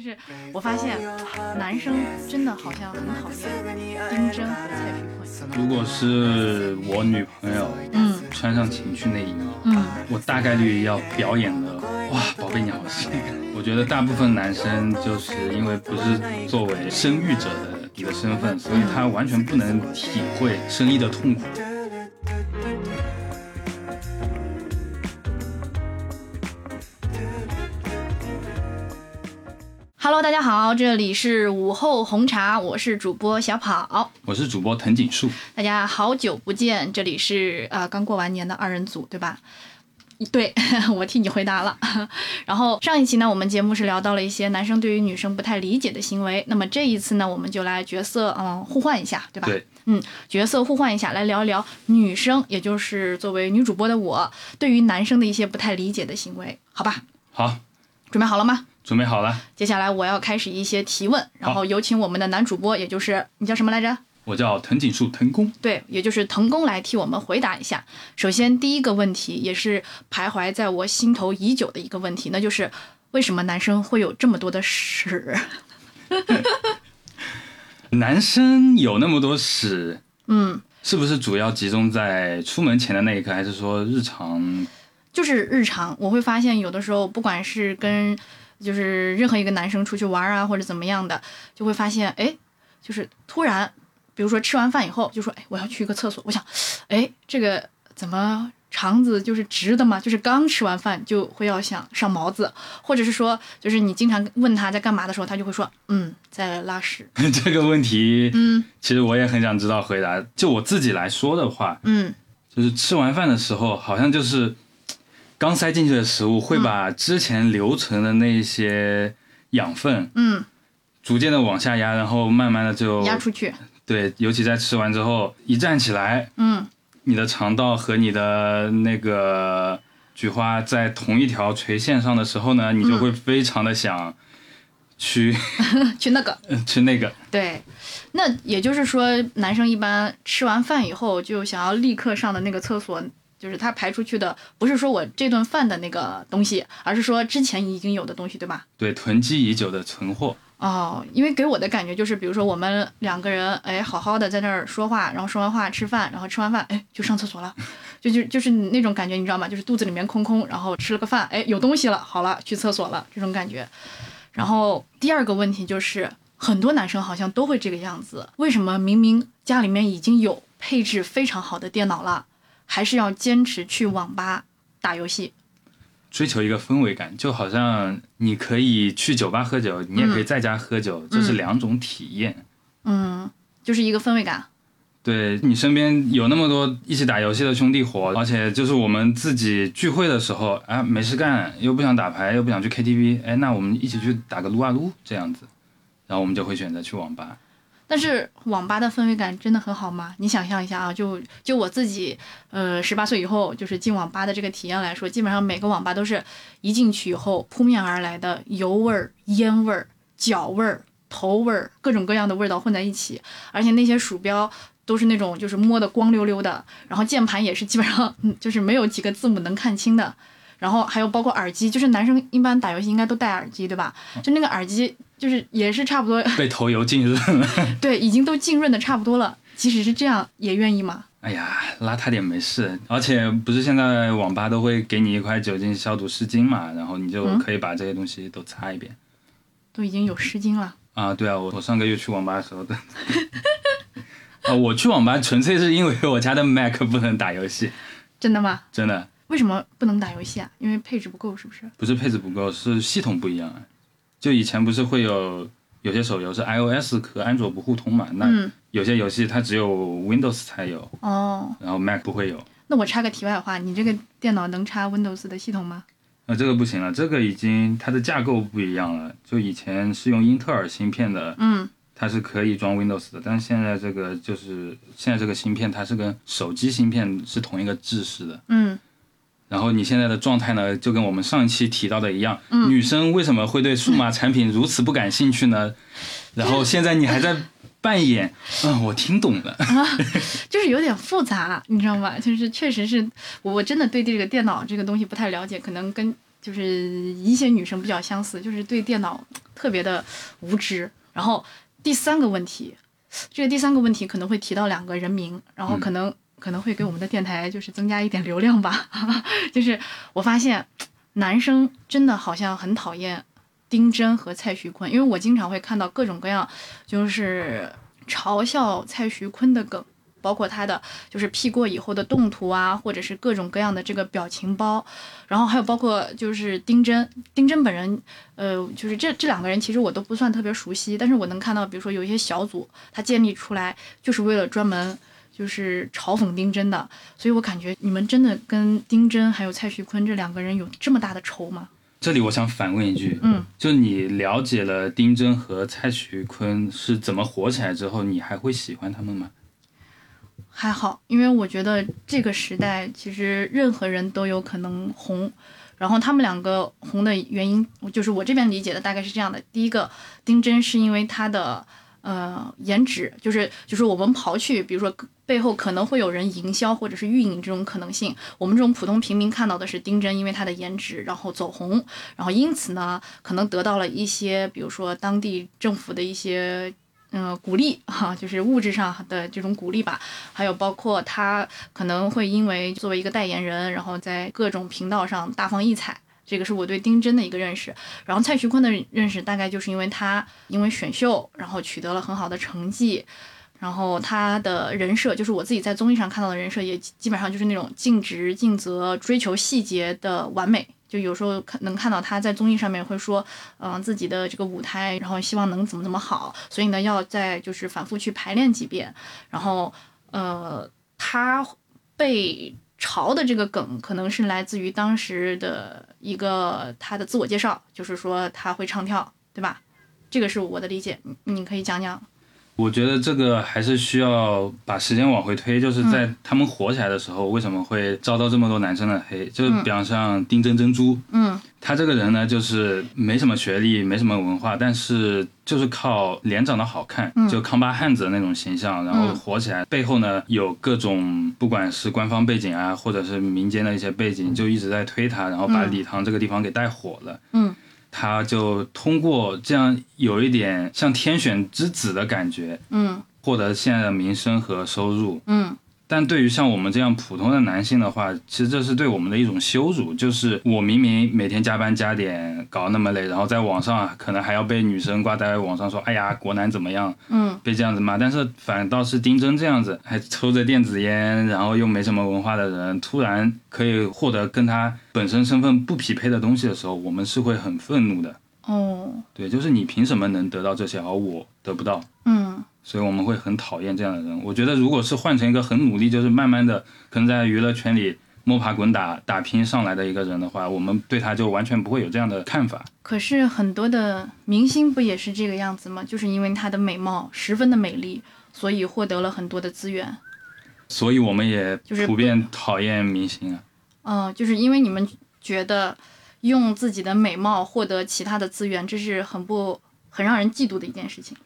就是我发现男生真的好像很讨厌丁真和蔡徐坤。如果是我女朋友，嗯穿上情趣内衣，嗯，我大概率要表演的，哇，宝贝你好性感。我觉得大部分男生就是因为不是作为生育者的一个身份，所以他完全不能体会生育的痛苦。Hello，大家好，这里是午后红茶，我是主播小跑。我是主播藤井树，大家好久不见，这里是呃刚过完年的二人组，对吧？对，我替你回答了。然后上一期呢，我们节目是聊到了一些男生对于女生不太理解的行为。那么这一次呢，我们就来角色嗯互换一下，对吧？对，嗯，角色互换一下，来聊一聊女生，也就是作为女主播的我，对于男生的一些不太理解的行为，好吧？好，准备好了吗？准备好了，接下来我要开始一些提问，然后有请我们的男主播，也就是你叫什么来着？我叫藤井树藤宫。对，也就是藤工来替我们回答一下。首先，第一个问题也是徘徊在我心头已久的一个问题，那就是为什么男生会有这么多的屎？男生有那么多屎，嗯，是不是主要集中在出门前的那一刻，还是说日常？就是日常，我会发现有的时候，不管是跟就是任何一个男生出去玩啊，或者怎么样的，就会发现，哎，就是突然，比如说吃完饭以后，就说，哎，我要去一个厕所，我想，哎，这个怎么肠子就是直的嘛？就是刚吃完饭就会要想上毛子，或者是说，就是你经常问他在干嘛的时候，他就会说，嗯，在拉屎，这个问题，嗯。其实我也很想知道回答。就我自己来说的话，嗯。就是吃完饭的时候，好像就是刚塞进去的食物会把之前留存的那些养分嗯，逐渐的往下压，然后慢慢的就压出去，对，尤其在吃完之后一站起来，嗯。你的肠道和你的那个菊花在同一条垂线上的时候呢，你就会非常的想去、去那个。去那个。对，那也就是说，男生一般吃完饭以后就想要立刻上的那个厕所，就是他排出去的，不是说我这顿饭的那个东西，而是说之前已经有的东西，对吧？对，囤积已久的存货。哦，因为给我的感觉就是，比如说我们两个人，哎，好好的在那儿说话，然后说完话吃饭，然后吃完饭，哎，就上厕所了，就就就是那种感觉，你知道吗？就是肚子里面空空，然后吃了个饭，哎，有东西了，好了，去厕所了，这种感觉。然后第二个问题就是，很多男生好像都会这个样子，为什么明明家里面已经有配置非常好的电脑了，还是要坚持去网吧打游戏？追求一个氛围感，就好像你可以去酒吧喝酒，你也可以在家喝酒，这是两种体验。嗯，就是一个氛围感。对你身边有那么多一起打游戏的兄弟伙，而且就是我们自己聚会的时候，啊，没事干，又不想打牌，又不想去 KTV，哎，那我们一起去打个撸啊撸这样子，然后我们就会选择去网吧。但是网吧的氛围感真的很好吗？你想象一下啊，就就我自己，呃，十八岁以后就是进网吧的这个体验来说，基本上每个网吧都是一进去以后扑面而来的油味儿、烟味儿、脚味儿、头味儿，各种各样的味道混在一起，而且那些鼠标都是那种就是摸的光溜溜的，然后键盘也是基本上就是没有几个字母能看清的。然后还有包括耳机，就是男生一般打游戏应该都戴耳机，对吧？就那个耳机，就是也是差不多被头油浸润了，对，已经都浸润的差不多了。即使是这样，也愿意吗？哎呀，邋遢点没事。而且不是现在网吧都会给你一块酒精消毒湿巾嘛，然后你就可以把这些东西都擦一遍。都已经有湿巾了。啊，对啊，我我上个月去网吧的时候的。啊，我去网吧纯粹是因为我家的 Mac 不能打游戏，真的吗？真的为什么不能打游戏啊？因为配置不够，是不是？不是配置不够，是系统不一样啊。就以前不是会有有些手游是 iOS 和安卓不互通嘛？那嗯，有些游戏它只有 Windows 才有，哦，然后 Mac 不会有。那我插个题外话，你这个电脑能插 Windows 的系统吗？那这个不行了，这个已经它的架构不一样了。就以前是用英特尔芯片的，嗯，它是可以装 Windows 的，但是现在这个就是现在这个芯片它是跟手机芯片是同一个制式的。嗯，然后你现在的状态呢，就跟我们上一期提到的一样，嗯女生为什么会对数码产品如此不感兴趣呢？然后现在你还在扮演，嗯，我听懂了，就是有点复杂，你知道吗？就是确实是我我真的对这个电脑这个东西不太了解，可能跟就是一些女生比较相似，就是对电脑特别的无知。然后第三个问题，这个第三个问题可能会提到两个人名，然后可能、可能会给我们的电台就是增加一点流量吧。就是我发现男生真的好像很讨厌丁真和蔡徐坤，因为我经常会看到各种各样就是嘲笑蔡徐坤的梗。包括他的就是 P 过以后的动图啊，或者是各种各样的这个表情包，然后还有包括就是丁真，丁真本人，呃，就是这这两个人其实我都不算特别熟悉，但是我能看到，比如说有一些小组他建立出来就是为了专门就是嘲讽丁真的，所以我感觉你们真的跟丁真还有蔡徐坤这两个人有这么大的仇吗？这里我想反问一句，嗯，就你了解了丁真和蔡徐坤是怎么火起来之后，你还会喜欢他们吗？还好，因为我觉得这个时代其实任何人都有可能红，然后他们两个红的原因，就是我这边理解的大概是这样的：第一个，丁真是因为他的呃颜值，就是就是我们刨去比如说背后可能会有人营销或者是运营这种可能性，我们这种普通平民看到的是丁真因为他的颜值然后走红，然后因此呢可能得到了一些比如说当地政府的一些。嗯，鼓励哈，就是物质上的这种鼓励吧，还有包括他可能会因为作为一个代言人，然后在各种频道上大放异彩，这个是我对丁真的一个认识。然后蔡徐坤的认识大概就是因为他因为选秀，然后取得了很好的成绩，然后他的人设就是我自己在综艺上看到的人设，也基本上就是那种尽职尽责、追求细节的完美。就有时候看能看到他在综艺上面会说，嗯，自己的这个舞台，然后希望能怎么怎么好，所以呢，要再就是反复去排练几遍。然后，呃，他被潮的这个梗，可能是来自于当时的一个他的自我介绍，就是说他会唱跳，对吧？这个是我的理解，你可以讲讲。我觉得这个还是需要把时间往回推，就是在他们火起来的时候，为什么会遭到这么多男生的黑？就比方像丁真珍珠，嗯，他这个人呢，就是没什么学历，没什么文化，但是就是靠脸长得好看，就康巴汉子的那种形象，然后火起来。背后呢，有各种不管是官方背景啊，或者是民间的一些背景，就一直在推他，然后把礼堂这个地方给带火了。嗯。他就通过这样有一点像天选之子的感觉，嗯，获得现在的名声和收入，嗯。但对于像我们这样普通的男性的话，其实这是对我们的一种羞辱。就是我明明每天加班加点搞那么累，然后在网上可能还要被女生挂在网上说，哎呀，国男怎么样？嗯，被这样子骂。但是反倒是丁真这样子，还抽着电子烟，然后又没什么文化的人，突然可以获得跟他本身身份不匹配的东西的时候，我们是会很愤怒的。哦，对，就是你凭什么能得到这些，而我得不到？嗯。所以我们会很讨厌这样的人。我觉得，如果是换成一个很努力，就是慢慢的可能在娱乐圈里摸爬滚打、打拼上来的一个人的话，我们对他就完全不会有这样的看法。可是很多的明星不也是这个样子吗？就是因为他的美貌十分的美丽，所以获得了很多的资源。所以我们也普遍讨厌明星啊。嗯，就是因为你们觉得用自己的美貌获得其他的资源，这是很不很让人嫉妒的一件事情。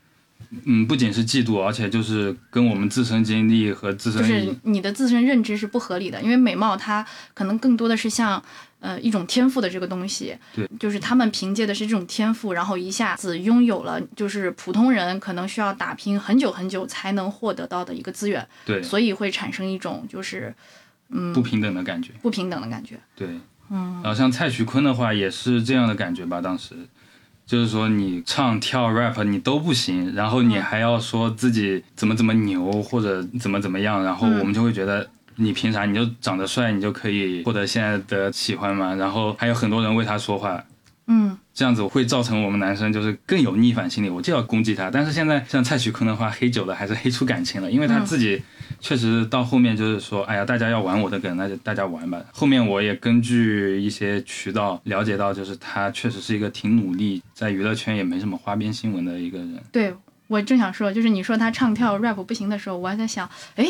嗯，不仅是嫉妒，而且就是跟我们自身经历和自身就是你的自身认知是不合理的，因为美貌它可能更多的是像呃一种天赋的这个东西，对，就是他们凭借的是这种天赋，然后一下子拥有了就是普通人可能需要打拼很久很久才能获得到的一个资源，对，所以会产生一种就是嗯不平等的感觉，不平等的感觉，对，嗯，然后像蔡徐坤的话也是这样的感觉吧，当时。就是说，你唱跳 rap 你都不行，然后你还要说自己怎么怎么牛或者怎么怎么样，然后我们就会觉得你凭啥？你就长得帅，你就可以获得现在的喜欢吗？然后还有很多人为他说话。嗯，这样子会造成我们男生就是更有逆反心理，我就要攻击他。但是现在像蔡徐坤的话，黑久了还是黑出感情了，因为他自己确实到后面就是说，哎呀，大家要玩我的梗，那就大家玩吧。后面我也根据一些渠道了解到，就是他确实是一个挺努力，在娱乐圈也没什么花边新闻的一个人。对我正想说，就是你说他唱跳 rap 不行的时候，我还在想，哎，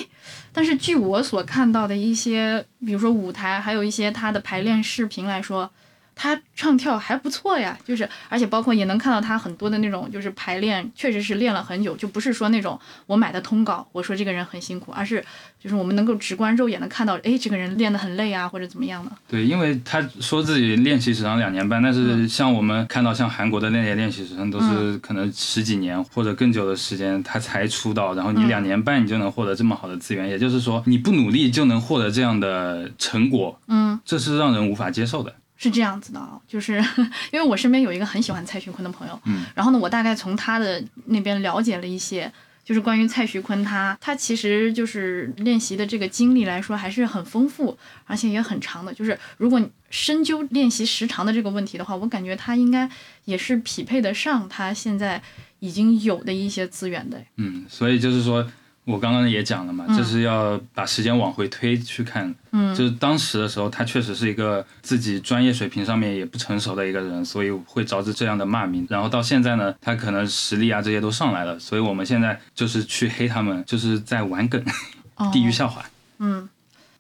但是据我所看到的一些，比如说舞台，还有一些他的排练视频来说。他唱跳还不错呀，就是而且包括也能看到他很多的那种就是排练，确实是练了很久，就不是说那种我买的通稿，我说这个人很辛苦，而是就是我们能够直观肉眼的看到，哎，这个人练得很累啊，或者怎么样的。对，因为他说自己练习时长两年半，但是像我们看到像韩国的那些练习时长都是可能十几年或者更久的时间，他才出道，然后你两年半你就能获得这么好的资源，也就是说你不努力就能获得这样的成果，嗯，这是让人无法接受的。是这样子的啊，就是 因为我身边有一个很喜欢蔡徐坤的朋友，嗯，然后呢，我大概从他的那边了解了一些，就是关于蔡徐坤他他其实就是练习的这个经历来说还是很丰富，而且也很长的。就是如果深究练习时长的这个问题的话，我感觉他应该也是匹配得上他现在已经有的一些资源的。嗯，所以就是说。我刚刚也讲了嘛，就是要把时间往回推去看，嗯，就是当时的时候，他确实是一个自己专业水平上面也不成熟的一个人，所以会招致这样的骂名。然后到现在呢，他可能实力啊这些都上来了，所以我们现在就是去黑他们，就是在玩梗，地域笑话。嗯，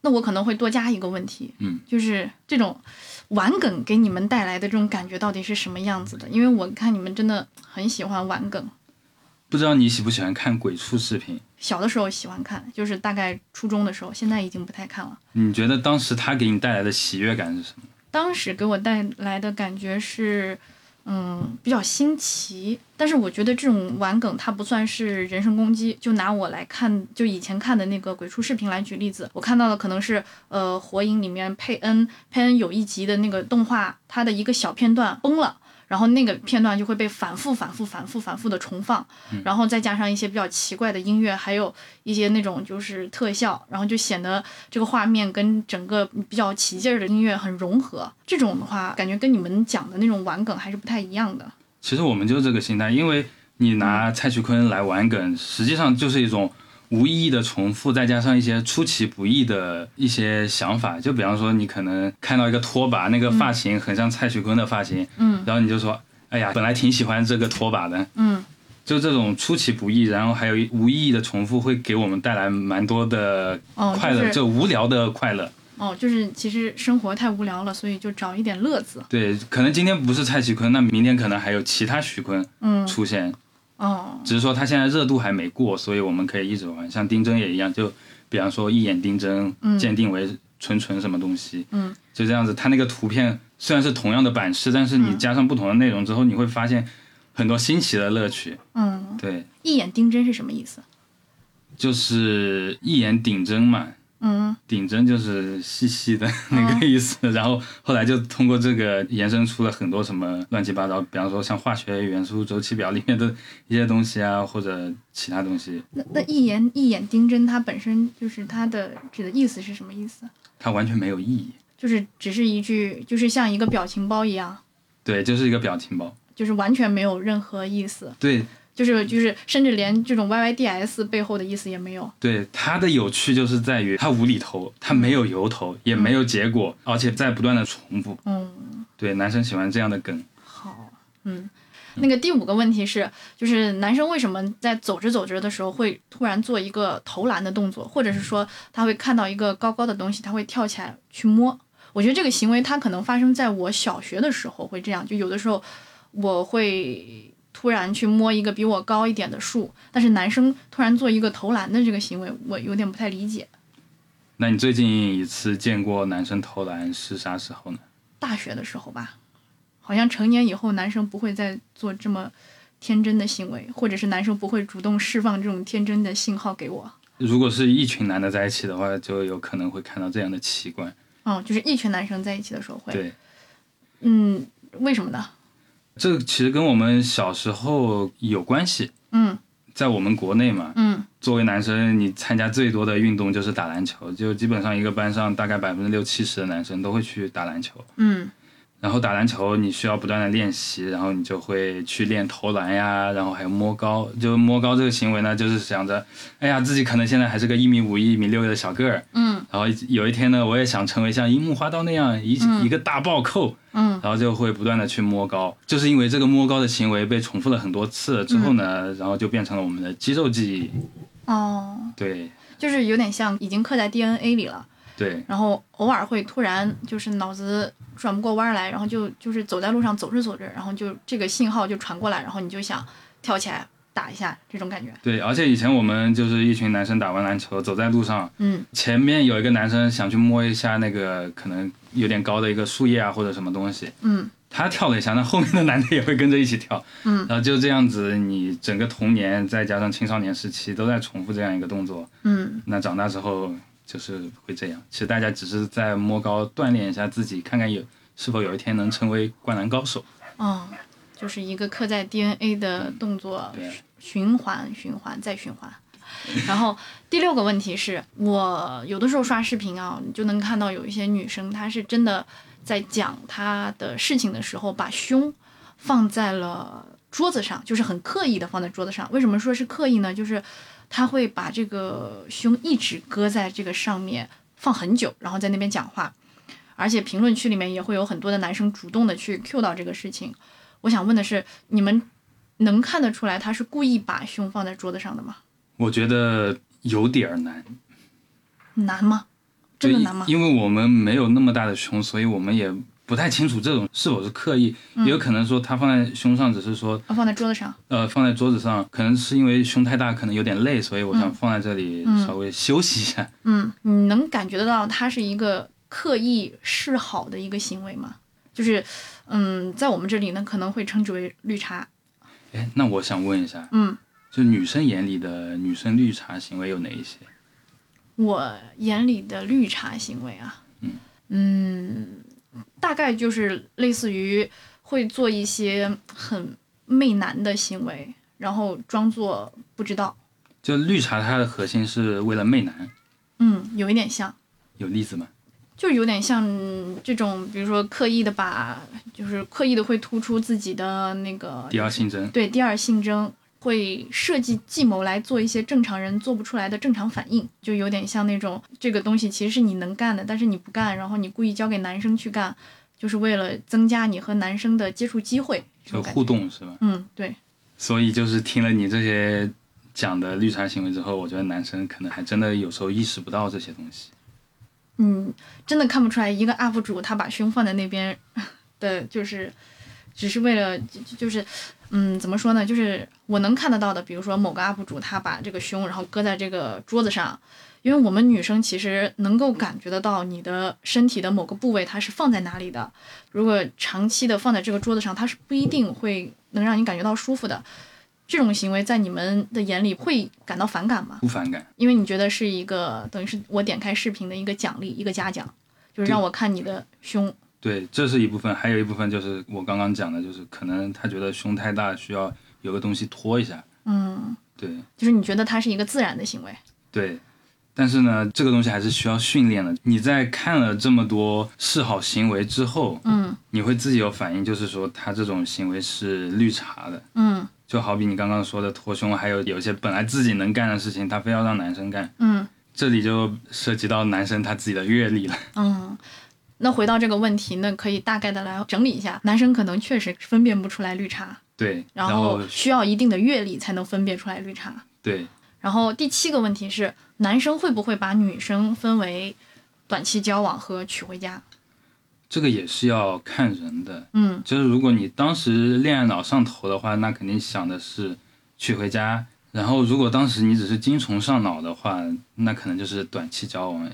那我可能会多加一个问题，嗯，就是这种玩梗给你们带来的这种感觉到底是什么样子的？因为我看你们真的很喜欢玩梗。不知道你喜不喜欢看鬼畜视频？小的时候喜欢看，就是大概初中的时候，现在已经不太看了。你觉得当时他给你带来的喜悦感是什么？当时给我带来的感觉是，嗯，比较新奇。但是我觉得这种玩梗它不算是人身攻击。就拿我来看，就以前看的那个鬼畜视频来举例子，我看到的可能是，呃，火影里面佩恩，佩恩有一集的那个动画，它的一个小片段崩了。然后那个片段就会被反复、反复、反复、反复的重放，然后再加上一些比较奇怪的音乐，还有一些那种就是特效，然后就显得这个画面跟整个比较起劲儿的音乐很融合。这种的话，感觉跟你们讲的那种玩梗还是不太一样的。其实我们就是这个心态，因为你拿蔡徐坤来玩梗，实际上就是一种。无意义的重复，再加上一些出其不意的一些想法，就比方说，你可能看到一个拖把，那个发型很像蔡徐坤的发型，嗯，然后你就说，哎呀，本来挺喜欢这个拖把的，嗯，就这种出其不意，然后还有无意义的重复，会给我们带来蛮多的快乐，就无聊的快乐。哦，就是其实生活太无聊了，所以就找一点乐子。对，可能今天不是蔡徐坤，那明天可能还有其他徐坤出现。哦，只是说他现在热度还没过，所以我们可以一直玩。像丁真也一样，就比方说一眼丁真，鉴定为纯纯什么东西，嗯，就这样子。他那个图片虽然是同样的版式，但是你加上不同的内容之后，你会发现很多新奇的乐趣。嗯，对。一眼丁真是什么意思？就是一眼顶真嘛。嗯，顶针就是细细的那个意思，然后后来就通过这个延伸出了很多什么乱七八糟，比方说像化学元素周期表里面的一些东西啊，或者其他东西。那那一眼一眼丁针，它本身就是它的指的意思是什么意思？它完全没有意义，就是只是一句，就是像一个表情包一样。对，就是一个表情包，就是完全没有任何意思。对。就是就是，甚至连这种 Y Y D S 背后的意思也没有。对它的有趣就是在于它无厘头，它没有由头，也没有结果，而且在不断的重复。嗯，对，男生喜欢这样的梗。好，嗯，那个第五个问题是，就是男生为什么在走着走着的时候会突然做一个投篮的动作，或者是说他会看到一个高高的东西，他会跳起来去摸？我觉得这个行为他可能发生在我小学的时候会这样，就有的时候我会。突然去摸一个比我高一点的树，但是男生突然做一个投篮的这个行为，我有点不太理解。那你最近一次见过男生投篮是啥时候呢？大学的时候吧，好像成年以后男生不会再做这么天真的行为，或者是男生不会主动释放这种天真的信号给我。如果是一群男的在一起的话，就有可能会看到这样的奇观。哦，就是一群男生在一起的时候会。对。嗯，为什么呢？这其实跟我们小时候有关系。嗯，在我们国内嘛，嗯，作为男生，你参加最多的运动就是打篮球，就基本上一个班上大概百分之六七十的男生都会去打篮球。嗯。然后打篮球，你需要不断的练习，然后你就会去练投篮呀，然后还有摸高。就摸高这个行为呢，就是想着，哎呀，自己可能现在还是个一米五、一米六的小个儿，嗯。然后有一天呢，我也想成为像樱木花道那样一一个大暴扣，嗯。然后就会不断的去摸高，就是因为这个摸高的行为被重复了很多次之后呢，然后就变成了我们的肌肉记忆。哦。对。就是有点像已经刻在 DNA 里了。对。然后偶尔会突然就是脑子转不过弯来，然后就就是走在路上走着走着，然后就这个信号就传过来，然后你就想跳起来打一下这种感觉。对，而且以前我们就是一群男生打完篮球，走在路上，嗯。前面有一个男生想去摸一下那个可能有点高的一个树叶啊或者什么东西，嗯。他跳了一下，那后面的男的也会跟着一起跳，嗯。然后就这样子，你整个童年再加上青少年时期都在重复这样一个动作，嗯。那长大之后就是会这样。其实大家只是在摸高锻炼一下自己，看看有是否有一天能成为灌篮高手。嗯，就是一个刻在 DNA 的动作，对，循环循环再循环。然后第六个问题是我有的时候刷视频啊，你就能看到有一些女生，她是真的在讲她的事情的时候，把胸放在了桌子上，就是很刻意的放在桌子上。为什么说是刻意呢？就是她会把这个胸一直搁在这个上面放很久，然后在那边讲话。而且评论区里面也会有很多的男生主动的去 Q 到这个事情。我想问的是，你们能看得出来他是故意把胸放在桌子上的吗？我觉得有点儿难，难吗？真的难吗？因为我们没有那么大的胸，所以我们也不太清楚这种是否是刻意，嗯也有可能说他放在胸上只是说要放在桌子上。呃，放在桌子上，可能是因为胸太大，可能有点累，所以我想放在这里嗯稍微休息一下。嗯，你能感觉得到他是一个刻意示好的一个行为吗？就是，嗯，在我们这里呢，可能会称之为绿茶。哎，那我想问一下，嗯，就女生眼里的女生绿茶行为有哪一些？我眼里的绿茶行为啊，嗯嗯大概就是类似于会做一些很媚男的行为，然后装作不知道。就绿茶它的核心是为了媚男，嗯，有一点像。有例子吗？就有点像这种，比如说刻意的把，就是刻意的会突出自己的那个第二性征，对第二性征，会设计计谋来做一些正常人做不出来的正常反应，就有点像那种这个东西其实是你能干的，但是你不干，然后你故意交给男生去干，就是为了增加你和男生的接触机会，就互。动是吧？嗯，对，所以就是听了你这些讲的绿茶行为之后，我觉得男生可能还真的有时候意识不到这些东西。嗯，真的看不出来一个 UP 主他把胸放在那边的，就是只是为了就就就是，嗯，怎么说呢？就是我能看得到的，比如说某个 UP 主他把这个胸然后搁在这个桌子上，因为我们女生其实能够感觉得到你的身体的某个部位它是放在哪里的。如果长期的放在这个桌子上，它是不一定会能让你感觉到舒服的。这种行为在你们的眼里会感到反感吗？不反感，因为你觉得是一个等于是我点开视频的一个奖励，一个嘉奖，就是让我看你的胸。对，这是一部分，还有一部分就是我刚刚讲的，就是可能他觉得胸太大，需要有个东西托一下。嗯，对就是你觉得它是一个自然的行为。对，但是呢，这个东西还是需要训练的。你在看了这么多示好行为之后，嗯你会自己有反应，就是说他这种行为是绿茶的。嗯就好比你刚刚说的脱胸，还有有一些本来自己能干的事情，他非要让男生干，嗯这里就涉及到男生他自己的阅历了。嗯。那回到这个问题，那可以大概的来整理一下，男生可能确实分辨不出来绿茶，对，然然后需要一定的阅历才能分辨出来绿茶。对，然后第七个问题是，男生会不会把女生分为短期交往和娶回家？这个也是要看人的。嗯就是如果你当时恋爱脑上头的话，那肯定想的是娶回家。然后如果当时你只是精虫上脑的话，那可能就是短期交往。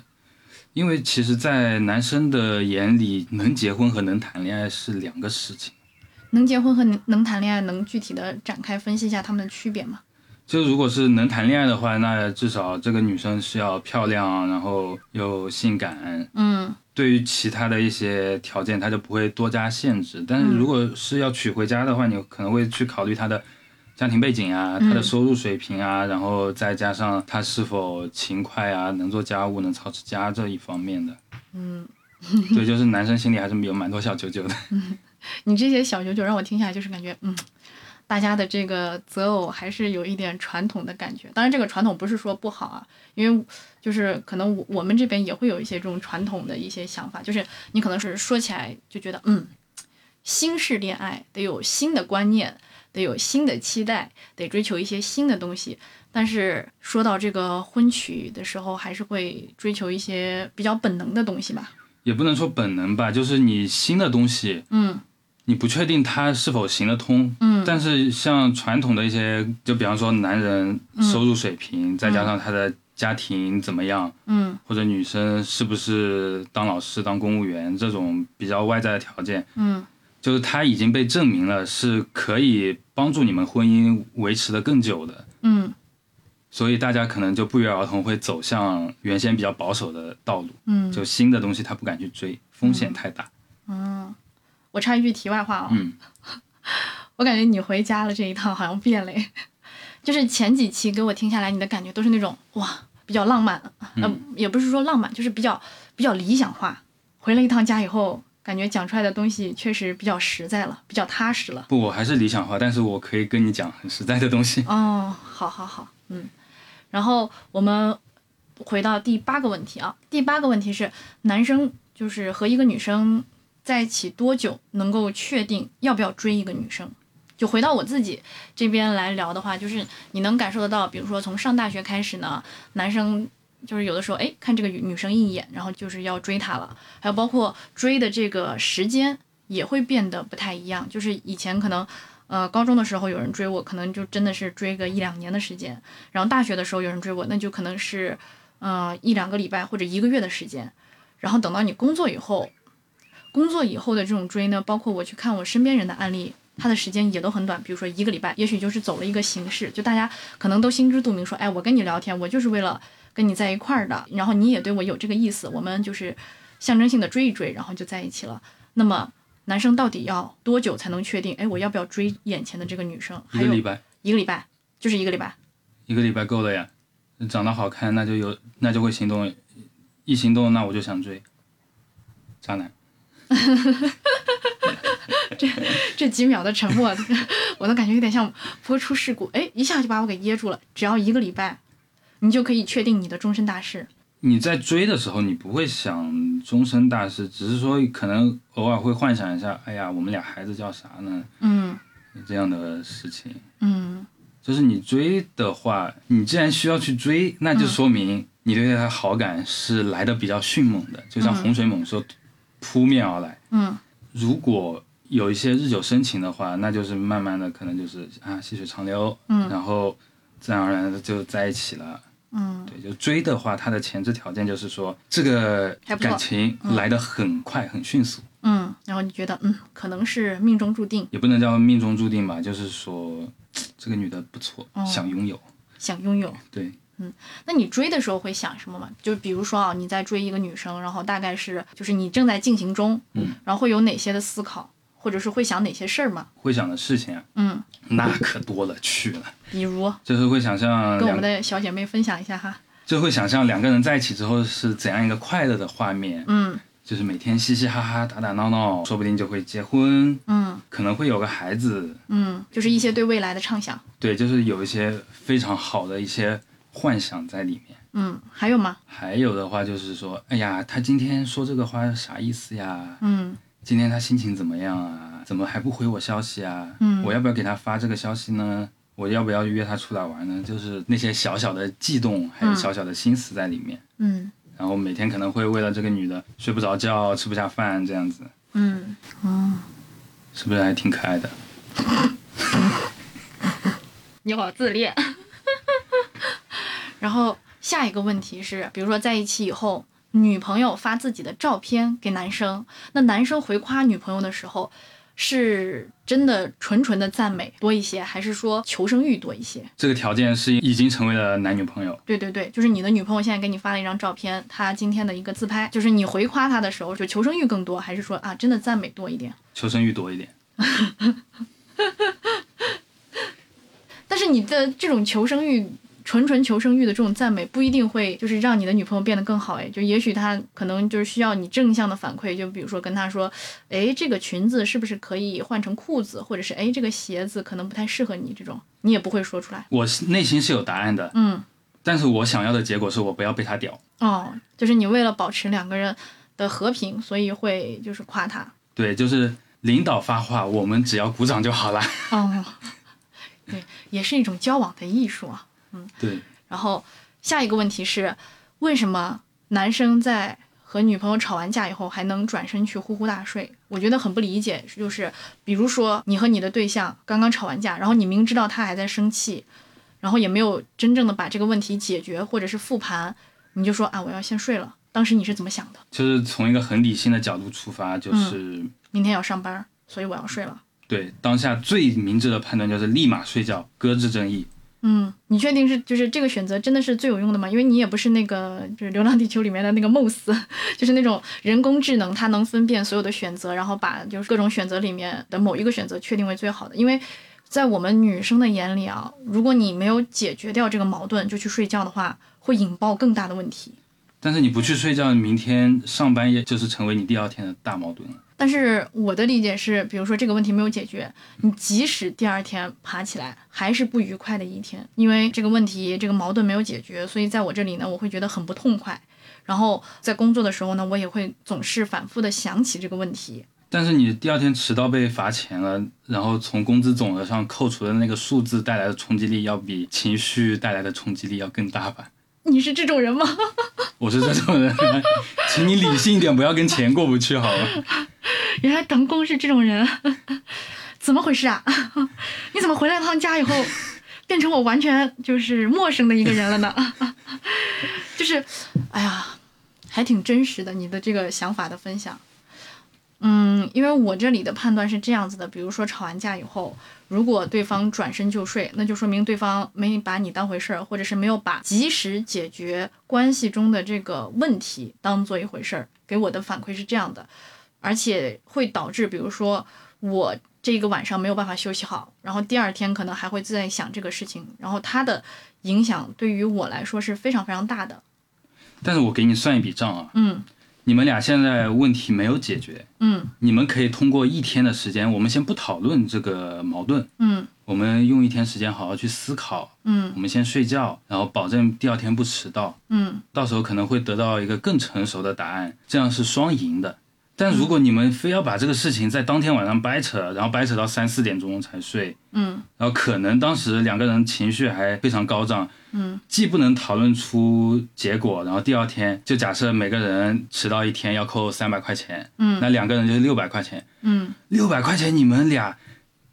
因为其实，在男生的眼里，能结婚和能谈恋爱是两个事情。能结婚和能能谈恋爱，能具体的展开分析一下他们的区别吗？就如果是能谈恋爱的话，那至少这个女生是要漂亮，然后又性感。嗯对于其他的一些条件，他就不会多加限制。但是如果是要娶回家的话，你可能会去考虑她的家庭背景啊，他的收入水平啊，然后再加上他是否勤快啊，能做家务、能操持家这一方面的。嗯，对，就是男生心里还是有蛮多小九九的。你这些小九九让我听下来就是感觉，嗯，大家的这个择偶还是有一点传统的感觉。当然，这个传统不是说不好啊，因为就是可能我我们这边也会有一些这种传统的一些想法，就是你可能是说起来就觉得，嗯，新式恋爱得有新的观念，得有新的期待，得追求一些新的东西。但是说到这个婚娶的时候，还是会追求一些比较本能的东西吧。也不能说本能吧，就是你新的东西，嗯你不确定它是否行得通。嗯但是像传统的一些，就比方说男人收入水平，再加上他的家庭怎么样，嗯或者女生是不是当老师、当公务员这种比较外在的条件，嗯就是它已经被证明了是可以帮助你们婚姻维持的更久的。嗯所以大家可能就不约而同会走向原先比较保守的道路，嗯就新的东西他不敢去追，风险太大。嗯，我插一句题外话啊、嗯，我感觉你回家了这一趟好像变了，就是前几期给我听下来，你的感觉都是那种哇比较浪漫，呃，也不是说浪漫，就是比较比较理想化。回了一趟家以后，感觉讲出来的东西确实比较实在了，比较踏实了。不，我还是理想化，但是我可以跟你讲很实在的东西。哦，好好好，嗯。然后我们回到第八个问题啊，第八个问题是男生就是和一个女生在一起多久能够确定要不要追一个女生？就回到我自己这边来聊的话，就是你能感受得到，比如说从上大学开始呢，男生就是有的时候哎看这个女女生一眼，然后就是要追她了，还有包括追的这个时间也会变得不太一样，就是以前可能。呃，高中的时候有人追我，可能就真的是追个一两年的时间。然后大学的时候有人追我，那就可能是，呃，一两个礼拜或者一个月的时间。然后等到你工作以后，工作以后的这种追呢，包括我去看我身边人的案例，他的时间也都很短，比如说一个礼拜，也许就是走了一个形式，就大家可能都心知肚明，说，哎，我跟你聊天，我就是为了跟你在一块儿的，然后你也对我有这个意思，我们就是象征性的追一追，然后就在一起了。那么男生到底要多久才能确定？哎，我要不要追眼前的这个女生？还有一个礼拜，一个礼拜，就是一个礼拜。一个礼拜够了呀。长得好看，那就有，那就会行动。一行动，那我就想追。渣男。这这几秒的沉默，我都感觉有点像播出事故，哎，一下就把我给噎住了。只要一个礼拜，你就可以确定你的终身大事。你在追的时候，你不会想终身大事，只是说可能偶尔会幻想一下，哎呀，我们俩孩子叫啥呢？嗯这样的事情。嗯就是你追的话，你既然需要去追，那就说明你对他好感是来的比较迅猛的，就像洪水猛兽扑面而来。嗯如果有一些日久生情的话，那就是慢慢的可能就是啊细水长流，嗯然后自然而然的就在一起了。嗯对，就追的话，它的前置条件就是说这个感情来得很快、很迅速，嗯，然后你觉得，嗯，可能是命中注定，也不能叫命中注定吧，就是说这个女的不错，哦想拥有。想拥有。对，嗯那你追的时候会想什么吗？就比如说啊，你在追一个女生，然后大概是就是你正在进行中，嗯，然后会有哪些的思考，或者是会想哪些事儿吗？会想的事情啊，嗯，那可多了去了，比如就是会想象跟我们的小姐妹分享一下哈。就会想象两个人在一起之后是怎样一个快乐的画面，嗯就是每天嘻嘻哈哈、打打闹闹，说不定就会结婚，嗯可能会有个孩子，嗯，就是一些对未来的畅想。对，就是有一些非常好的一些幻想在里面。嗯，还有吗？还有的话就是说，哎呀，他今天说这个话啥意思呀？嗯今天他心情怎么样啊？怎么还不回我消息啊？嗯我要不要给他发这个消息呢？我要不要约他出来玩呢？就是那些小小的悸动，还有小小的心思在里面。嗯然后每天可能会为了这个女的睡不着觉、吃不下饭这样子，嗯哦，是不是还挺可爱的？你好自恋。然后下一个问题是，比如说在一起以后，女朋友发自己的照片给男生，那男生回夸女朋友的时候，是真的纯纯的赞美多一些，还是说求生欲多一些？这个条件是已经成为了男女朋友，对对对，就是你的女朋友现在给你发了一张照片，她今天的一个自拍，就是你回夸她的时候，就求生欲更多，还是说啊真的赞美多一点？求生欲多一点。但是你的这种求生欲，纯纯求生欲的这种赞美，不一定会就是让你的女朋友变得更好。哎，就也许她可能就是需要你正向的反馈，就比如说跟她说，哎，这个裙子是不是可以换成裤子，或者是哎，这个鞋子可能不太适合你，这种你也不会说出来。我内心是有答案的，嗯，但是我想要的结果是我不要被他屌。哦，就是你为了保持两个人的和平，所以会就是夸他。对，就是领导发话，我们只要鼓掌就好了。哦，对，也是一种交往的艺术啊。对，然后下一个问题是，为什么男生在和女朋友吵完架以后还能转身去呼呼大睡？我觉得很不理解。就是比如说你和你的对象刚刚吵完架，然后你明知道他还在生气，然后也没有真正的把这个问题解决或者是复盘，你就说啊我要先睡了。当时你是怎么想的？就是从一个很理性的角度出发，就是明天要上班，所以我要睡了。对当下最明智的判断就是立马睡觉，搁置争议。嗯，你确定是就是这个选择真的是最有用的吗？因为你也不是那个就是《流浪地球》里面的那个 Mouse，就是那种人工智能，它能分辨所有的选择，然后把就是各种选择里面的某一个选择确定为最好的。因为在我们女生的眼里啊，如果你没有解决掉这个矛盾就去睡觉的话，会引爆更大的问题。但是你不去睡觉，明天上班也就是成为你第二天的大矛盾了。但是我的理解是，比如说这个问题没有解决，你即使第二天爬起来还是不愉快的一天，因为这个问题这个矛盾没有解决，所以在我这里呢，我会觉得很不痛快。然后在工作的时候呢，我也会总是反复的想起这个问题。但是你第二天迟到被罚钱了，然后从工资总额上扣除的那个数字带来的冲击力，要比情绪带来的冲击力要更大吧？你是这种人吗？我是这种人，请你理性一点，不要跟钱过不去，好吗？原来当工是这种人，怎么回事啊？你怎么回来趟家以后，变成我完全就是陌生的一个人了呢？就是，哎呀，还挺真实的，你的这个想法的分享。嗯，因为我这里的判断是这样子的，比如说吵完架以后，如果对方转身就睡，那就说明对方没把你当回事儿，或者是没有把及时解决关系中的这个问题当做一回事儿。给我的反馈是这样的，而且会导致，比如说我这个晚上没有办法休息好，然后第二天可能还会在想这个事情，然后它的影响对于我来说是非常非常大的。但是我给你算一笔账啊，嗯。你们俩现在问题没有解决，嗯，你们可以通过一天的时间，我们先不讨论这个矛盾，嗯，我们用一天时间好好去思考，嗯，我们先睡觉，然后保证第二天不迟到，嗯，到时候可能会得到一个更成熟的答案，这样是双赢的。但如果你们非要把这个事情在当天晚上掰扯，然后掰扯到三四点钟才睡，嗯，然后可能当时两个人情绪还非常高涨，嗯，既不能讨论出结果，然后第二天就假设每个人迟到一天要扣三百块钱，嗯，那两个人就是六百块钱，嗯，六百块钱你们俩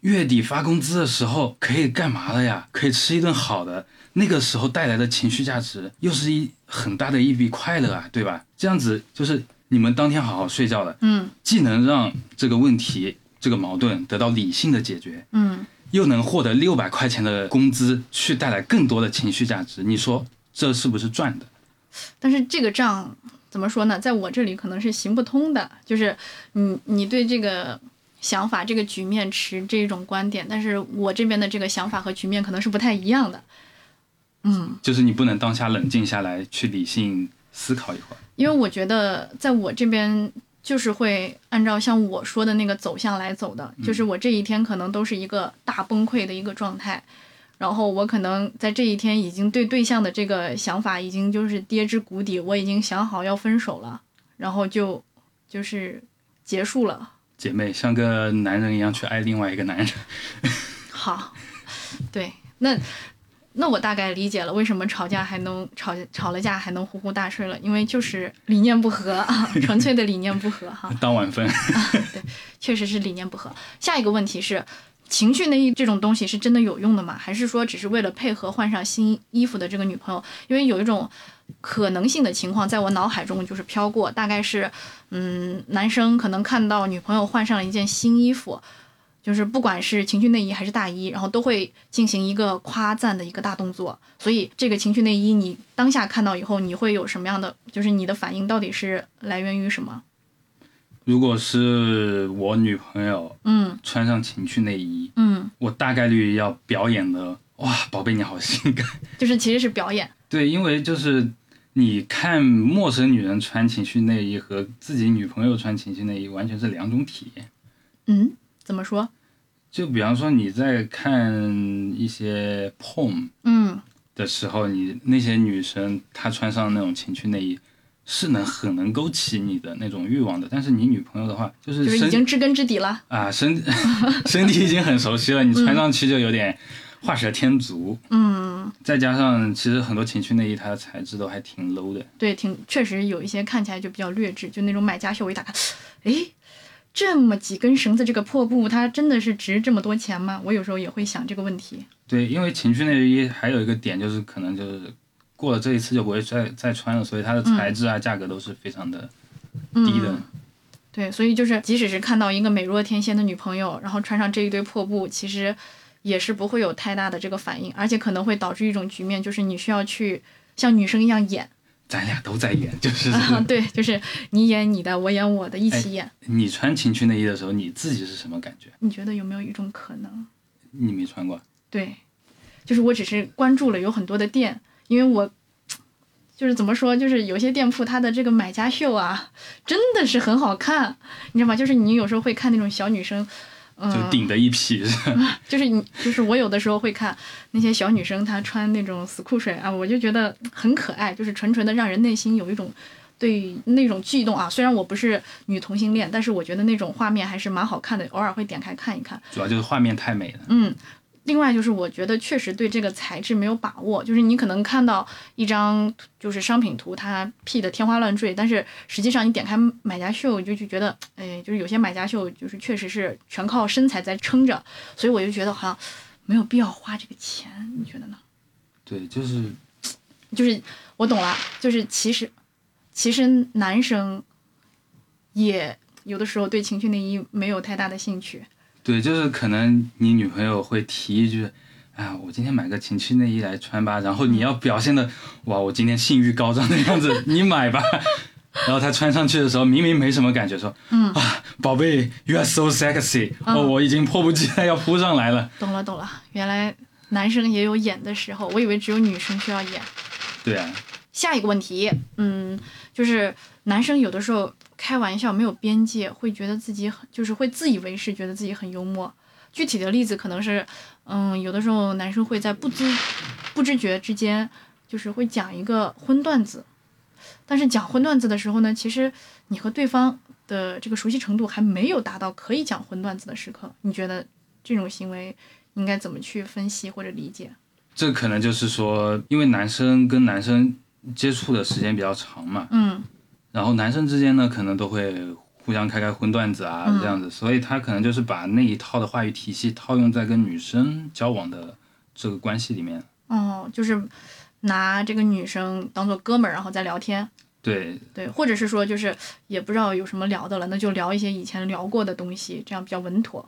月底发工资的时候可以干嘛了呀？可以吃一顿好的，那个时候带来的情绪价值又是一很大的一笔快乐啊，对吧？这样子就是。你们当天好好睡觉了，嗯，既能让这个问题、这个矛盾得到理性的解决，嗯，又能获得六百块钱的工资，去带来更多的情绪价值，你说这是不是赚的？但是这个账怎么说呢？在我这里可能是行不通的，就是你你对这个想法、这个局面持这种观点，但是我这边的这个想法和局面可能是不太一样的，嗯，就是你不能当下冷静下来去理性思考一会儿。因为我觉得，在我这边就是会按照像我说的那个走向来走的，就是我这一天可能都是一个大崩溃的一个状态，然后我可能在这一天已经对对象的这个想法已经就是跌至谷底，我已经想好要分手了，然后就就是结束了。姐妹像个男人一样去爱另外一个男人。好，对，那。那我大概理解了为什么吵架还能吵吵了架还能呼呼大睡了，因为就是理念不合啊，纯粹的理念不合哈。当晚分。对，确实是理念不合。下一个问题是，情绪内衣这种东西是真的有用的吗？还是说只是为了配合换上新衣服的这个女朋友？因为有一种可能性的情况在我脑海中就是飘过，大概是，嗯，男生可能看到女朋友换上了一件新衣服。就是不管是情趣内衣还是大衣，然后都会进行一个夸赞的一个大动作。所以这个情趣内衣，你当下看到以后，你会有什么样的？就是你的反应到底是来源于什么？如果是我女朋友，嗯，穿上情趣内衣，嗯，我大概率要表演的，哇，宝贝你好性感。就是其实是表演。对，因为就是你看陌生女人穿情趣内衣和自己女朋友穿情趣内衣完全是两种体验。嗯，怎么说？就比方说你在看一些 porn，嗯，的时候，你那些女生她穿上那种情趣内衣，是能很能勾起你的那种欲望的。但是你女朋友的话，就是就是已经知根知底了啊，身 身体已经很熟悉了，你穿上去就有点画蛇添足。嗯，嗯，再加上其实很多情趣内衣它的材质都还挺 low 的。对，挺确实有一些看起来就比较劣质，就那种买家秀，我一打开，哎，这么几根绳子，这个破布，它真的是值这么多钱吗？我有时候也会想这个问题。对，因为情趣内衣还有一个点就是可能就是过了这一次就不会再再穿了，所以它的材质啊、价格都是非常的低的。嗯对，所以就是即使是看到一个美若天仙的女朋友，然后穿上这一堆破布，其实也是不会有太大的这个反应，而且可能会导致一种局面，就是你需要去像女生一样演。咱俩都在演，就是、啊，对，就是你演你的，我演我的，一哎起演。你穿情趣内衣的时候，你自己是什么感觉？你觉得有没有一种可能？你没穿过？对，就是我只是关注了有很多的店，因为我就是怎么说，就是有些店铺它的这个买家秀啊，真的是很好看，你知道吗？就是你有时候会看那种小女生，嗯，就顶的一批、嗯？就是你，就是我有的时候会看那些小女生，她穿那种死裤水啊，我就觉得很可爱，就是纯纯的让人内心有一种对那种悸动啊。虽然我不是女同性恋，但是我觉得那种画面还是蛮好看的，偶尔会点开看一看。主要就是画面太美了。嗯，另外就是我觉得确实对这个材质没有把握，就是你可能看到一张就是商品图，它 P 的天花乱坠，但是实际上你点开买家秀，就就觉得，哎，就是有些买家秀就是确实是全靠身材在撑着，所以我就觉得好像没有必要花这个钱，你觉得呢？对，就是 就是我懂了，就是其实其实男生也有的时候对情趣内衣没有太大的兴趣。对，就是可能你女朋友会提一句。哎，我今天买个情趣内衣来穿吧，然后你要表现的哇，我今天性欲高涨的样子，你买吧。然后她穿上去的时候，明明没什么感觉，说，嗯啊，宝贝，you are so sexy，、哦，我已经迫不及待要扑上来了。懂了懂了，原来男生也有演的时候，我以为只有女生需要演。对啊，下一个问题，嗯，就是男生有的时候开玩笑没有边界，会觉得自己很，就是会自以为是，觉得自己很幽默。具体的例子可能是，嗯，有的时候男生会在不知不知觉之间，就是会讲一个荤段子，但是讲荤段子的时候呢，其实你和对方的这个熟悉程度还没有达到可以讲荤段子的时刻。你觉得这种行为应该怎么去分析或者理解？这可能就是说，因为男生跟男生接触的时间比较长嘛，嗯然后男生之间呢，可能都会互相开开荤段子啊，嗯这样子，所以他可能就是把那一套的话语体系套用在跟女生交往的这个关系里面。哦，就是拿这个女生当做哥们儿，然后再聊天，对，对，或者是说就是也不知道有什么聊的了，那就聊一些以前聊过的东西，这样比较稳妥。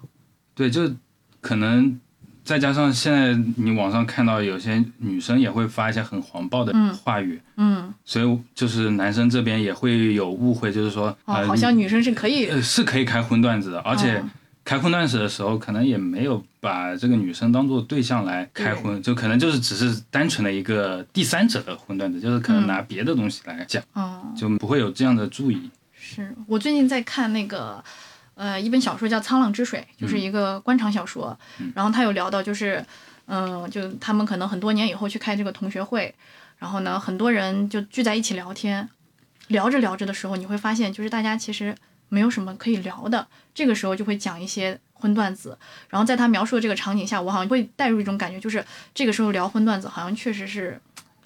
对，就可能再加上现在你网上看到有些女生也会发一些很黄暴的嗯话语，嗯，所以就是男生这边也会有误会，就是说，哦，呃，好像女生是可以，呃是可以开荤段子的，而且哦开荤段子的时候，可能也没有把这个女生当做对象来开荤，就可能就是只是单纯的一个第三者的荤段子，就是可能拿别的东西来讲，哦，就不会有这样的注意。是我最近在看那个，呃，一本小说叫《沧浪之水》，就是一个官场小说。然后他有聊到，就是，嗯、就他们可能很多年以后去开这个同学会，然后呢，很多人就聚在一起聊天，聊着聊着的时候，你会发现，就是大家其实没有什么可以聊的，这个时候就会讲一些荤段子。然后在他描述的这个场景下，我好像会带入一种感觉，就是这个时候聊荤段子，好像确实是。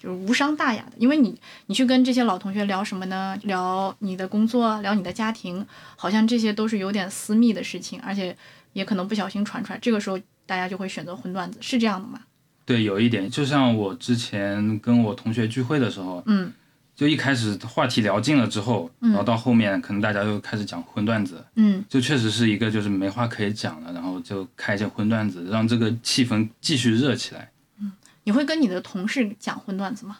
就是无伤大雅的，因为你你去跟这些老同学聊什么呢？聊你的工作，聊你的家庭，好像这些都是有点私密的事情，而且也可能不小心传出来。这个时候大家就会选择荤段子，是这样的吗？对，有一点，就像我之前跟我同学聚会的时候，嗯就一开始话题聊尽了之后，然后到后面可能大家又开始讲荤段子，嗯就确实是一个就是没话可以讲了，然后就开一些荤段子，让这个气氛继续热起来。你会跟你的同事讲荤段子吗？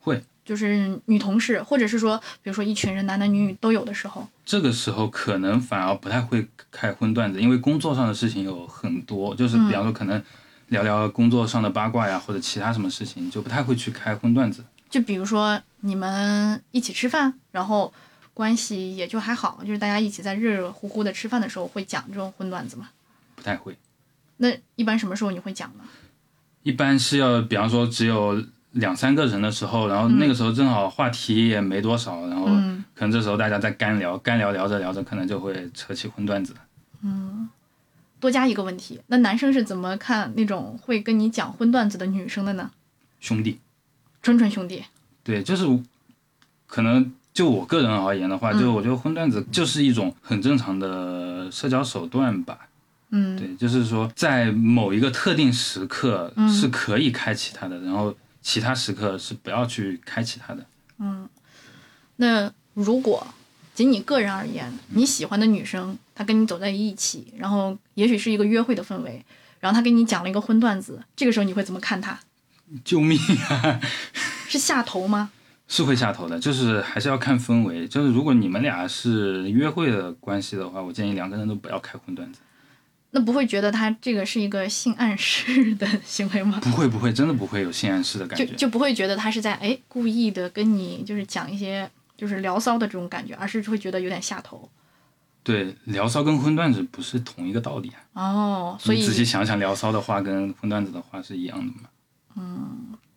会，就是女同事，或者是说，比如说一群人男男女女都有的时候，这个时候可能反而不太会开荤段子，因为工作上的事情有很多，就是比方说可能聊聊工作上的八卦呀，或者其他什么事情，就不太会去开荤段子。就比如说你们一起吃饭，然后关系也就还好，就是大家一起在热热乎乎的吃饭的时候会讲这种荤段子吗？不太会，那一般什么时候你会讲呢？一般是要比方说只有两三个人的时候，然后那个时候正好话题也没多少，然后嗯可能这时候大家在干聊，干聊聊着聊着，可能就会扯起荤段子。嗯多加一个问题，那男生是怎么看那种会跟你讲荤段子的女生的呢？兄弟。纯纯兄弟。对，就是可能就我个人而言的话，嗯就我觉得荤段子就是一种很正常的社交手段吧。嗯，对，就是说在某一个特定时刻嗯是可以开启它的，然后其他时刻是不要去开启它的。嗯那如果仅你个人而言，你喜欢的女生，她跟你走在一起，然后也许是一个约会的氛围，然后她跟你讲了一个荤段子，这个时候你会怎么看她？救命啊！是下头吗？是会下头的，就是还是要看氛围。就是如果你们俩是约会的关系的话，我建议两个人都不要开荤段子。那不会觉得他这个是一个性暗示的行为吗？不会不会，真的不会有性暗示的感觉。就就不会觉得他是在哎故意的跟你就是讲一些就是聊骚的这种感觉，而是会觉得有点下头。对，聊骚跟荤段子不是同一个道理啊。哦，所以仔细想想，聊骚的话跟荤段子的话是一样的嘛？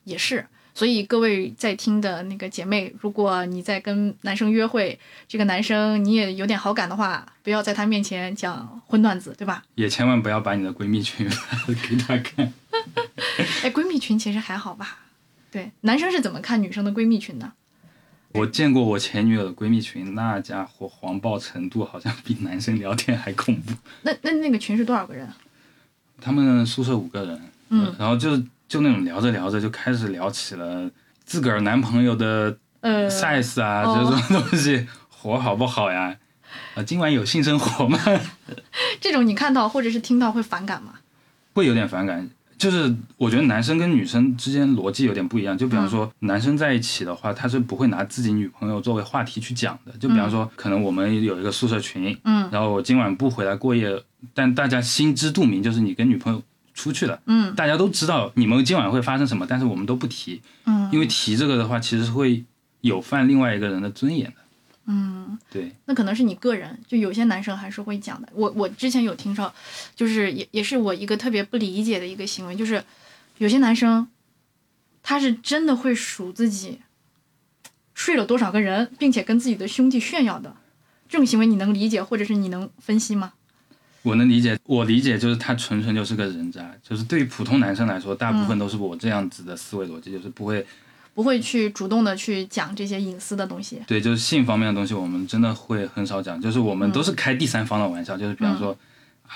也是，所以各位在听的那个姐妹，如果你在跟男生约会，这个男生你也有点好感的话，不要在他面前讲荤段子，对吧？也千万不要把你的闺蜜群 给他看。哎，闺蜜群其实还好吧？对，男生是怎么看女生的闺蜜群的？我见过我前女友的闺蜜群，那家伙黄暴程度好像比男生聊天还恐怖。那那那个群是多少个人？他们宿舍五个人，嗯，然后就就那种聊着聊着就开始聊起了自个儿男朋友的呃，size 啊、哦这种东西，活好不好呀？啊，今晚有性生活吗？这种你看到或者是听到会反感吗？会有点反感。就是我觉得男生跟女生之间逻辑有点不一样。就比方说，男生在一起的话，他是不会拿自己女朋友作为话题去讲的。就比方说，可能我们有一个宿舍群，嗯然后我今晚不回来过夜，但大家心知肚明，就是你跟女朋友出去了，嗯大家都知道你们今晚会发生什么，但是我们都不提，嗯因为提这个的话，其实是会有犯另外一个人的尊严的。嗯，对，那可能是你个人，就有些男生还是会讲的。我我之前有听说，就是也也是我一个特别不理解的一个行为，就是有些男生他是真的会数自己睡了多少个人，并且跟自己的兄弟炫耀的。这种行为你能理解，或者是你能分析吗？我能理解，我理解就是他纯纯就是个人渣，就是对于普通男生来说，大部分都是我这样子的思维逻辑，就是不会不会去主动的去讲这些隐私的东西。对，就是性方面的东西，我们真的会很少讲，就是我们都是开第三方的玩笑，就是比方说。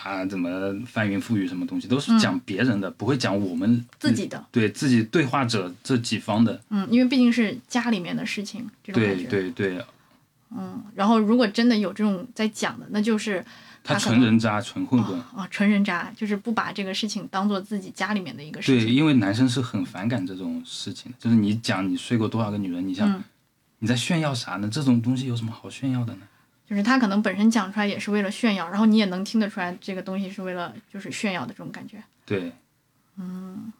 啊，怎么翻云覆雨什么东西都是讲别人的，不会讲我们自己的，对自己对话者这几方的。嗯，因为毕竟是家里面的事情，这种感对觉。对对，嗯，然后如果真的有这种在讲的，那就是他纯人渣，纯混混。啊，纯人渣，就是不把这个事情当做自己家里面的一个事情对，因为男生是很反感这种事情的，就是你讲你睡过多少个女人，你像、嗯你在炫耀啥呢？这种东西有什么好炫耀的呢？就是他可能本身讲出来也是为了炫耀，然后你也能听得出来这个东西是为了就是炫耀的这种感觉。对，嗯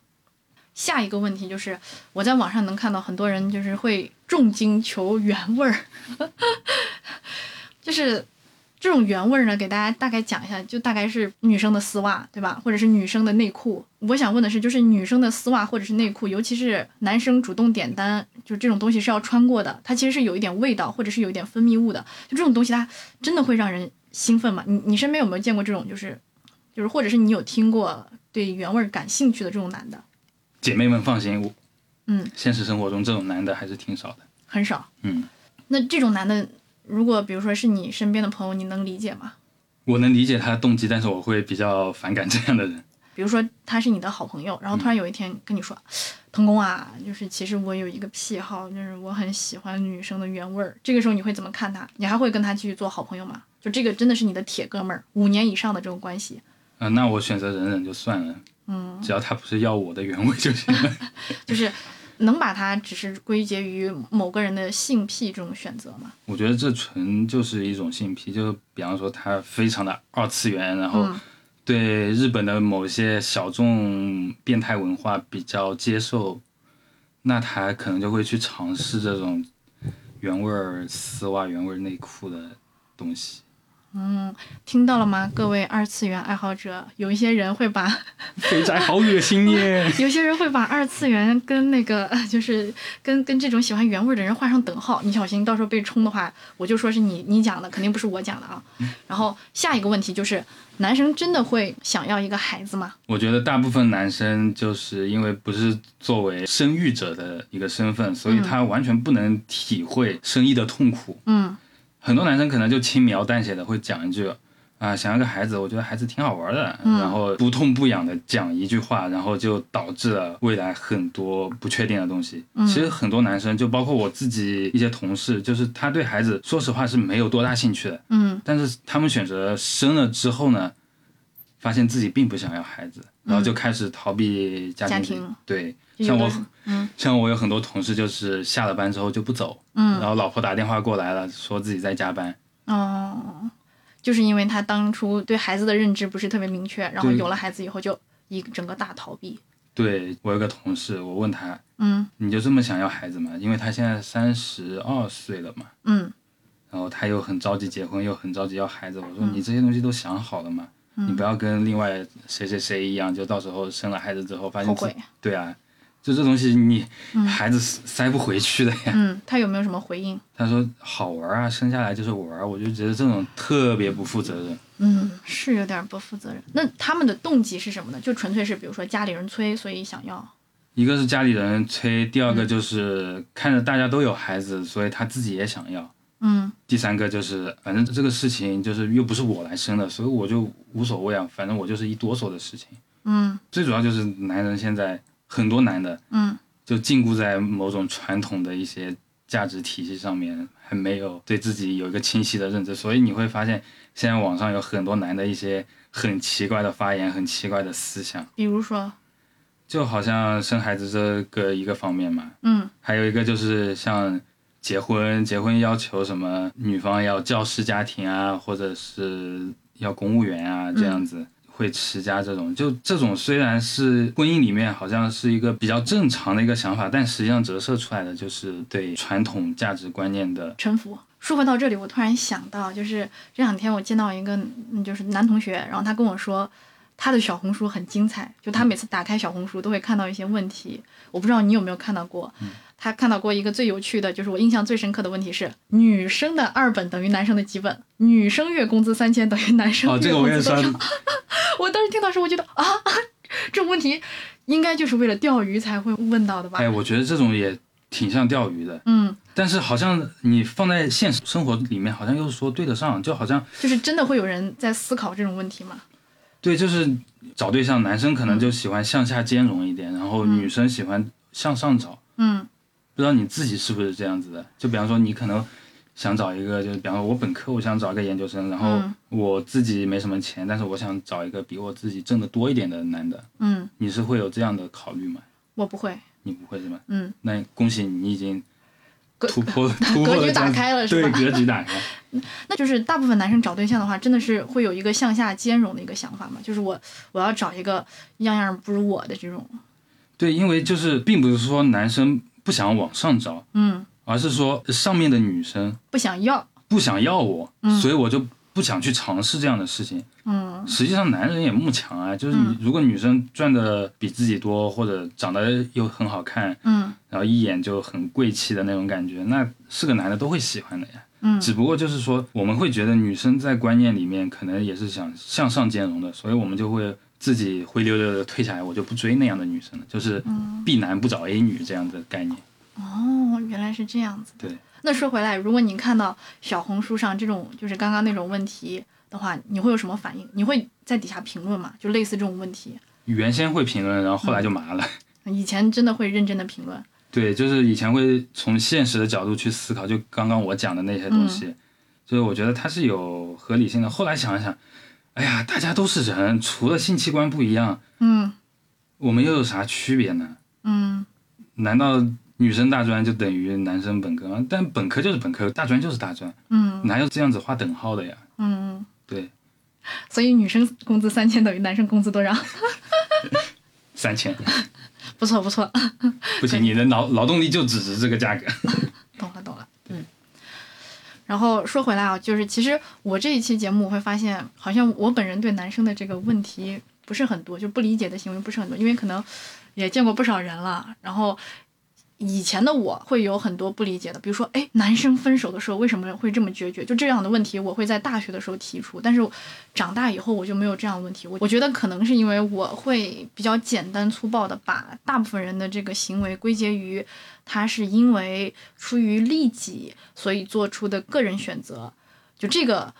下一个问题就是我在网上能看到很多人就是会重金求原味儿，就是这种原味儿呢，给大家大概讲一下，就大概是女生的丝袜，对吧？或者是女生的内裤。我想问的是，就是女生的丝袜或者是内裤，尤其是男生主动点单，就这种东西是要穿过的，它其实是有一点味道，或者是有一点分泌物的。就这种东西，它真的会让人兴奋吗？你你身边有没有见过这种，就是就是，或者是你有听过对原味儿感兴趣的这种男的？姐妹们放心，我嗯，现实生活中这种男的还是挺少的。很少。嗯，那这种男的，如果比如说是你身边的朋友，你能理解吗？我能理解他的动机，但是我会比较反感这样的人。比如说他是你的好朋友，然后突然有一天跟你说，腾工啊，就是其实我有一个癖好，就是我很喜欢女生的原味儿。这个时候你会怎么看他？你还会跟他继续做好朋友吗？就这个真的是你的铁哥们儿，五年以上的这种关系，嗯、那我选择忍忍就算了，嗯，只要他不是要我的原味就行了。就是能把它只是归结于某个人的性癖这种选择吗？我觉得这纯就是一种性癖，就比方说他非常的二次元，然后嗯对日本的某些小众变态文化比较接受，那他可能就会去尝试这种原味儿丝袜、原味儿内裤的东西。听到了吗，各位二次元爱好者？有一些人会把，肥宅好恶心耶！有些人会把二次元跟那个 就是跟跟这种喜欢原味的人画上等号。你小心到时候被冲的话，我就说是你你讲的，肯定不是我讲的啊。然后下一个问题就是，男生真的会想要一个孩子吗？我觉得大部分男生就是因为不是作为生育者的一个身份，所以他完全不能体会生育的痛苦。嗯很多男生可能就轻描淡写的会讲一句。啊，想要个孩子，我觉得孩子挺好玩的，嗯然后不痛不痒的讲一句话，然后就导致了未来很多不确定的东西。嗯。其实很多男生，就包括我自己一些同事，就是他对孩子，说实话是没有多大兴趣的，嗯。但是他们选择生了之后呢，发现自己并不想要孩子，然后就开始逃避家庭。嗯家庭对，像我嗯像我有很多同事，就是下了班之后就不走，嗯然后老婆打电话过来了，说自己在加班。哦，就是因为他当初对孩子的认知不是特别明确，然后有了孩子以后就一整个大逃避。对我有个同事，我问他，嗯你就这么想要孩子吗？因为他现在三十二岁了嘛，嗯然后他又很着急结婚，又很着急要孩子。我说嗯你这些东西都想好了吗？嗯你不要跟另外谁谁谁一样，就到时候生了孩子之后发现自后悔。对啊，就这东西你嗯孩子塞不回去的呀。嗯，他有没有什么回应？他说好玩啊，生下来就是玩，我就觉得这种特别不负责任。嗯，是有点不负责任。那他们的动机是什么呢？就纯粹是比如说家里人催，所以想要。一个是家里人催，第嗯二个就是看着大家都有孩子，所以他自己也想要。嗯。第三个就是，反正这个事情就是又不是我来生的，所以我就无所谓啊，反正我就是一哆嗦的事情。嗯。最主要就是男人现在很多男的嗯。就禁锢在某种传统的一些价值体系上面，还没有对自己有一个清晰的认知，所以你会发现现在网上有很多男的一些很奇怪的发言，很奇怪的思想，比如说，就好像生孩子这个一个方面嘛，嗯。还有一个就是像结婚，结婚要求什么女方要教师家庭啊，或者是要公务员啊这样子。会持家这种，就这种虽然是婚姻里面好像是一个比较正常的一个想法，但实际上折射出来的就是对传统价值观念的。臣服。说回到这里，我突然想到，就是这两天我见到一个，嗯就是男同学，然后他跟我说，他的小红书很精彩，就他每次打开小红书都会看到一些问题，我不知道你有没有看到过。他看到过一个最有趣的，就是我印象最深刻的问题是：女生的二本等于男生的几本？女生月工资三千等于男生哦，这月工资多少？我当时听到时候，我觉得啊，这种问题应该就是为了钓鱼才会问到的吧？哎，我觉得这种也挺像钓鱼的，嗯，但是好像你放在现实生活里面，好像又说对得上，就好像就是真的会有人在思考这种问题吗？对，就是找对象，男生可能就喜欢向下兼容一点，然后嗯女生喜欢向上找。嗯不知道你自己是不是这样子的？就比方说，你可能想找一个，就是比方说我本科我想找一个研究生，然后嗯我自己没什么钱，但是我想找一个比我自己挣的多一点的男的，嗯，你是会有这样的考虑吗？我不会。你不会是吗？嗯，那恭喜你，你已经格突破 突破 格局打开了是吧？对格局打开。那就是大部分男生找对象的话，真的是会有一个向下兼容的一个想法嘛？就是我我要找一个样样不如我的这种。对，因为就是并不是说男生不想往上找，嗯，而是说上面的女生不想要。不想要我，嗯所以我就不想去尝试这样的事情。嗯实际上，男人也慕强啊，就是如果女生赚的比自己多，或者长得又很好看，嗯然后一眼就很贵气的那种感觉，那是个男的都会喜欢的呀。嗯只不过就是说，我们会觉得女生在观念里面可能也是想向上兼容的，所以我们就会自己灰溜溜的退下来，我就不追那样的女生了，就是嗯 B 男不找 A 女这样的概念。哦，原来是这样子。对。那说回来，如果你看到小红书上这种就是刚刚那种问题的话，你会有什么反应？你会在底下评论吗？就类似这种问题，原先会评论，然后后来就麻了。以前真的会认真的评论。对，就是以前会从现实的角度去思考，就刚刚我讲的那些东西，就是我觉得它是有合理性的。后来想一想，哎呀，大家都是人，除了性器官不一样，嗯我们又有啥区别呢？嗯难道女生大专就等于男生本科吗？但本科就是本科，大专就是大专，嗯哪有这样子划等号的呀？嗯，对，所以女生工资三千等于男生工资多少？三千 不错不错，不行，你的劳劳动力就只值这个价格。然后说回来啊，就是其实我这一期节目我会发现，好像我本人对男生的这个问题不是很多，就不理解的行为不是很多，因为可能也见过不少人了。然后以前的我会有很多不理解的，比如说，哎，男生分手的时候为什么会这么决绝？就这样的问题，我会在大学的时候提出，但是长大以后我就没有这样的问题。我我觉得可能是因为我会比较简单粗暴的把大部分人的这个行为归结于。他是因为出于利己，所以做出的个人选择。就这个，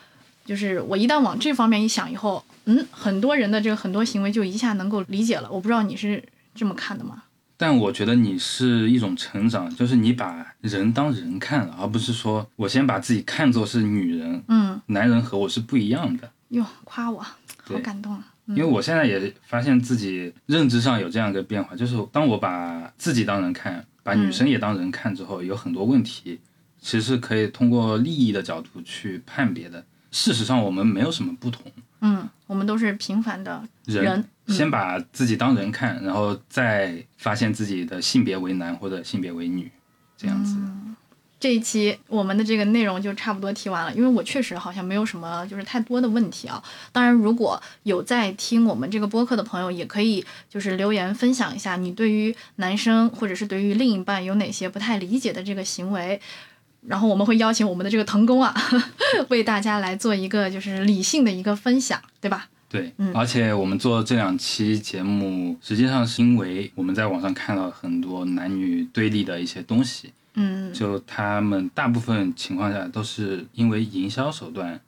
就是我一旦往这方面一想以后，嗯，很多人的这个很多行为就一下能够理解了。我不知道你是这么看的吗？但我觉得你是一种成长，就是你把人当人看了，而不是说我先把自己看作是女人。嗯，男人和我是不一样的。哟，夸我，好感动啊！因为我现在也发现自己认知上有这样一个变化，就是当我把自己当人看。把女生也当人看之后，有很多问题，其实是可以通过利益的角度去判别的。事实上，我们没有什么不同。嗯，我们都是平凡的人。先把自己当人看，然后再发现自己的性别为男或者性别为女，这样子。这一期我们的这个内容就差不多提完了，因为我确实好像没有什么就是太多的问题啊。当然，如果有在听我们这个播客的朋友，也可以就是留言分享一下你对于男生或者是对于另一半有哪些不太理解的这个行为，然后我们会邀请我们的这个腾工啊，为大家来做一个就是理性的一个分享，对吧？对，嗯。而且我们做这两期节目，实际上是因为我们在网上看到很多男女对立的一些东西。嗯，就他们大部分情况下都是因为营销手段，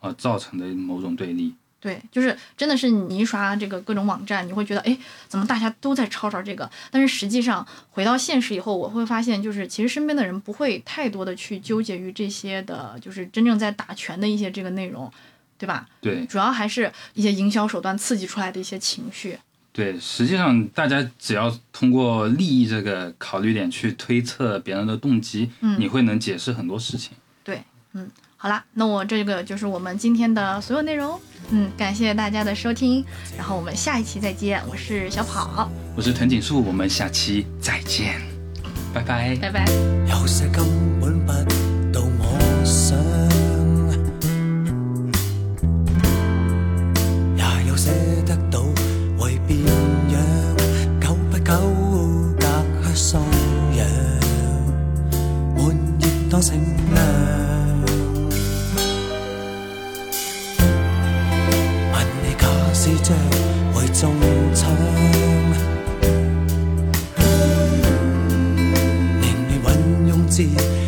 而造成的某种对立。对，就是真的是你一刷这个各种网站，你会觉得，哎，怎么大家都在吵吵这个？但是实际上回到现实以后，我会发现，就是其实身边的人不会太多的去纠结于这些的，就是真正在打拳的一些这个内容，对吧？对，主要还是一些营销手段刺激出来的一些情绪。对，实际上大家只要通过利益这个考虑点去推测别人的动机，嗯，你会能解释很多事情。对，嗯，好啦，那我这个就是我们今天的所有内容。嗯，感谢大家的收听，然后我们下一期再见。我是小跑，我是藤井树，我们下期再见，拜拜，拜拜。有些根本不到我想，也有些得到。会变样，久不久隔靴搔痒，满意运